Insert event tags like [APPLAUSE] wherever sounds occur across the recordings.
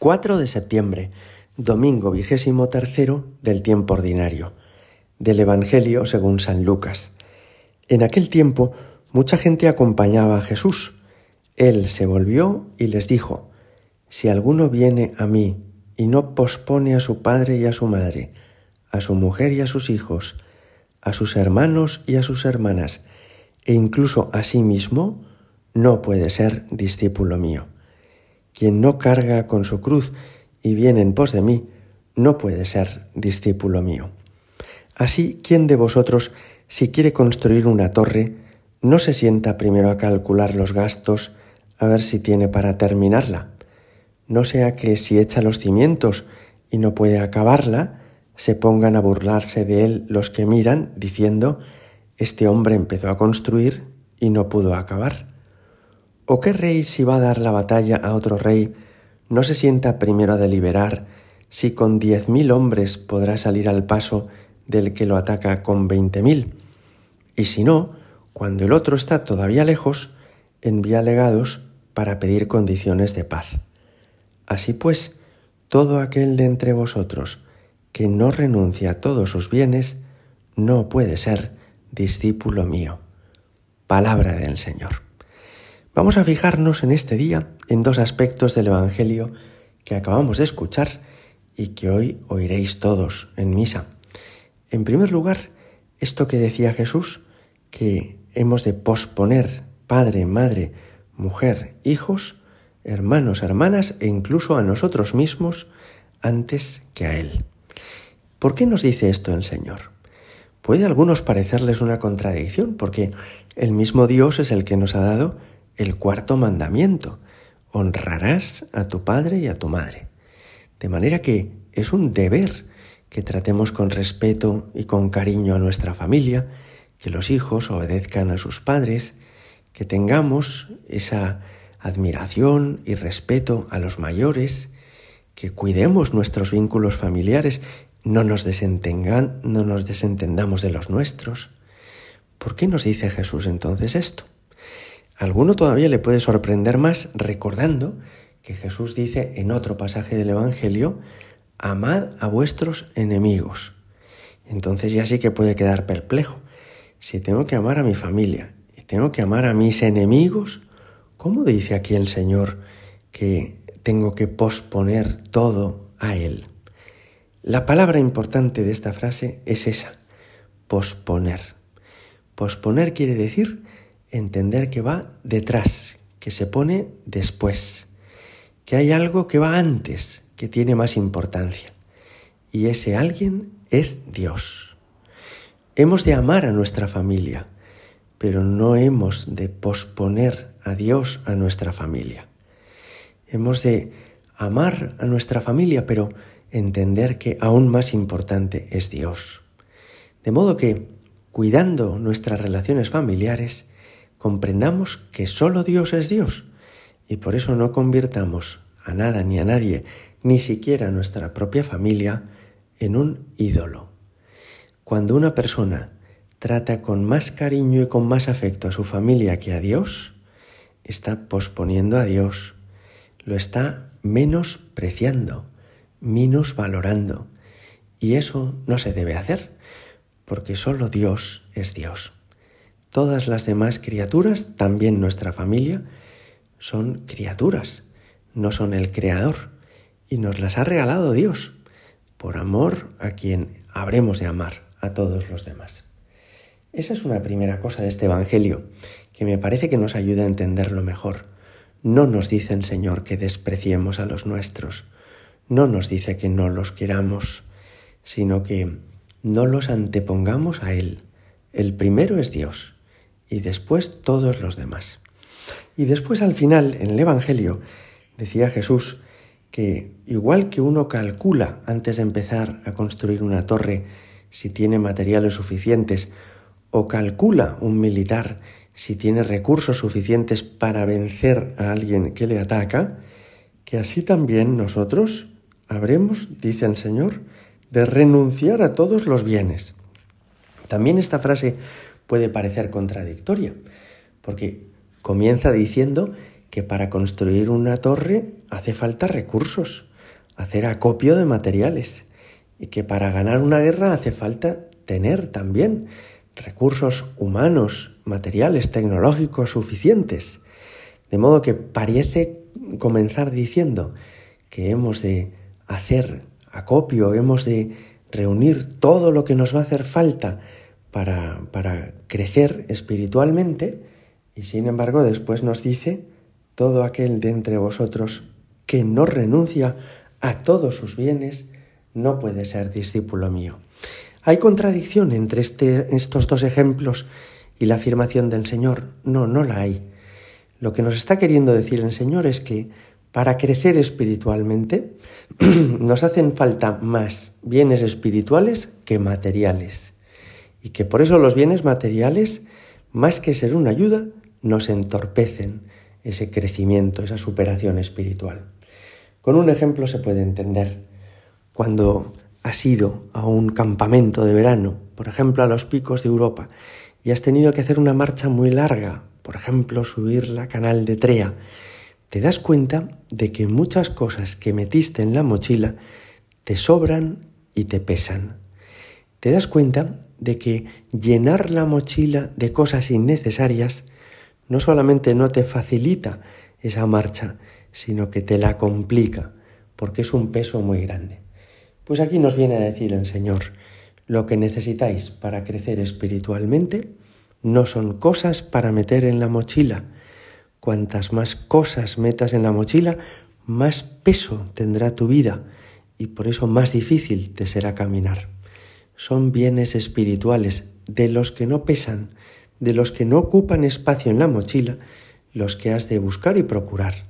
4 de septiembre, domingo vigésimo tercero del tiempo ordinario, del Evangelio según San Lucas. En aquel tiempo mucha gente acompañaba a Jesús. Él se volvió y les dijo, Si alguno viene a mí y no pospone a su padre y a su madre, a su mujer y a sus hijos, a sus hermanos y a sus hermanas, e incluso a sí mismo, no puede ser discípulo mío. Quien no carga con su cruz y viene en pos de mí, no puede ser discípulo mío. Así, ¿quién de vosotros, si quiere construir una torre, no se sienta primero a calcular los gastos, a ver si tiene para terminarla? No sea que si echa los cimientos y no puede acabarla, se pongan a burlarse de él los que miran, diciendo, este hombre empezó a construir y no pudo acabar. ¿O qué rey si va a dar la batalla a otro rey no se sienta primero a deliberar si con diez mil hombres podrá salir al paso del que lo ataca con veinte mil? Y si no, cuando el otro está todavía lejos, envía legados para pedir condiciones de paz. Así pues, todo aquel de entre vosotros que no renuncia a todos sus bienes, no puede ser discípulo mío. Palabra del Señor. Vamos a fijarnos en este día en dos aspectos del Evangelio que acabamos de escuchar y que hoy oiréis todos en misa. En primer lugar, esto que decía Jesús, que hemos de posponer padre, madre, mujer, hijos, hermanos, hermanas e incluso a nosotros mismos antes que a Él. ¿Por qué nos dice esto el Señor? Puede a algunos parecerles una contradicción, porque el mismo Dios es el que nos ha dado el cuarto mandamiento, honrarás a tu padre y a tu madre. De manera que es un deber que tratemos con respeto y con cariño a nuestra familia, que los hijos obedezcan a sus padres, que tengamos esa admiración y respeto a los mayores, que cuidemos nuestros vínculos familiares, no nos, desentengan, no nos desentendamos de los nuestros. ¿Por qué nos dice Jesús entonces esto? Alguno todavía le puede sorprender más recordando que Jesús dice en otro pasaje del Evangelio, amad a vuestros enemigos. Entonces ya sí que puede quedar perplejo. Si tengo que amar a mi familia y tengo que amar a mis enemigos, ¿cómo dice aquí el Señor que tengo que posponer todo a Él? La palabra importante de esta frase es esa, posponer. Posponer quiere decir entender que va detrás, que se pone después, que hay algo que va antes, que tiene más importancia. Y ese alguien es Dios. Hemos de amar a nuestra familia, pero no hemos de posponer a Dios a nuestra familia. Hemos de amar a nuestra familia, pero entender que aún más importante es Dios. De modo que, cuidando nuestras relaciones familiares, comprendamos que solo Dios es Dios y por eso no convirtamos a nada ni a nadie, ni siquiera a nuestra propia familia, en un ídolo. Cuando una persona trata con más cariño y con más afecto a su familia que a Dios, está posponiendo a Dios, lo está menospreciando, valorando Y eso no se debe hacer, porque solo Dios es Dios. Todas las demás criaturas, también nuestra familia, son criaturas, no son el creador. Y nos las ha regalado Dios, por amor a quien habremos de amar a todos los demás. Esa es una primera cosa de este Evangelio, que me parece que nos ayuda a entenderlo mejor. No nos dice el Señor que despreciemos a los nuestros, no nos dice que no los queramos, sino que no los antepongamos a Él. El primero es Dios y después todos los demás. Y después al final, en el Evangelio, decía Jesús que igual que uno calcula antes de empezar a construir una torre si tiene materiales suficientes, o calcula un militar si tiene recursos suficientes para vencer a alguien que le ataca, que así también nosotros habremos, dice el Señor, de renunciar a todos los bienes. También esta frase puede parecer contradictoria, porque comienza diciendo que para construir una torre hace falta recursos. hacer acopio de materiales y que para ganar una guerra hace falta tener también recursos humanos, materiales, tecnológicos suficientes. De modo que parece comenzar diciendo que hemos de hacer acopio, hemos de reunir todo lo que nos va a hacer falta para, para crecer espiritualmente y sin embargo después nos dice todo aquel de entre vosotros que no renuncia a todos sus bienes no puede ser discípulo mío. ¿Hay contradicción entre este, estos dos ejemplos y la afirmación del Señor? No, no la hay. Lo que nos está queriendo decir el Señor es que para crecer espiritualmente [CLEARS THROAT] nos hacen falta más bienes espirituales que materiales. Y que por eso los bienes materiales, más que ser una ayuda, nos entorpecen ese crecimiento, esa superación espiritual. Con un ejemplo se puede entender. Cuando has ido a un campamento de verano, por ejemplo a los picos de Europa, y has tenido que hacer una marcha muy larga, por ejemplo subir la canal de Trea, te das cuenta de que muchas cosas que metiste en la mochila te sobran y te pesan. Te das cuenta de que llenar la mochila de cosas innecesarias no solamente no te facilita esa marcha, sino que te la complica, porque es un peso muy grande. Pues aquí nos viene a decir el Señor, lo que necesitáis para crecer espiritualmente no son cosas para meter en la mochila. Cuantas más cosas metas en la mochila, más peso tendrá tu vida y por eso más difícil te será caminar. Son bienes espirituales de los que no pesan, de los que no ocupan espacio en la mochila, los que has de buscar y procurar.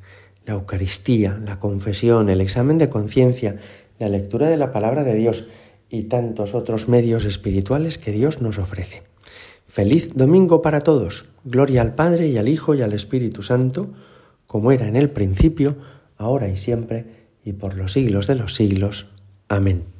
La Eucaristía, la confesión, el examen de conciencia, la lectura de la palabra de Dios y tantos otros medios espirituales que Dios nos ofrece. Feliz domingo para todos. Gloria al Padre y al Hijo y al Espíritu Santo, como era en el principio, ahora y siempre, y por los siglos de los siglos. Amén.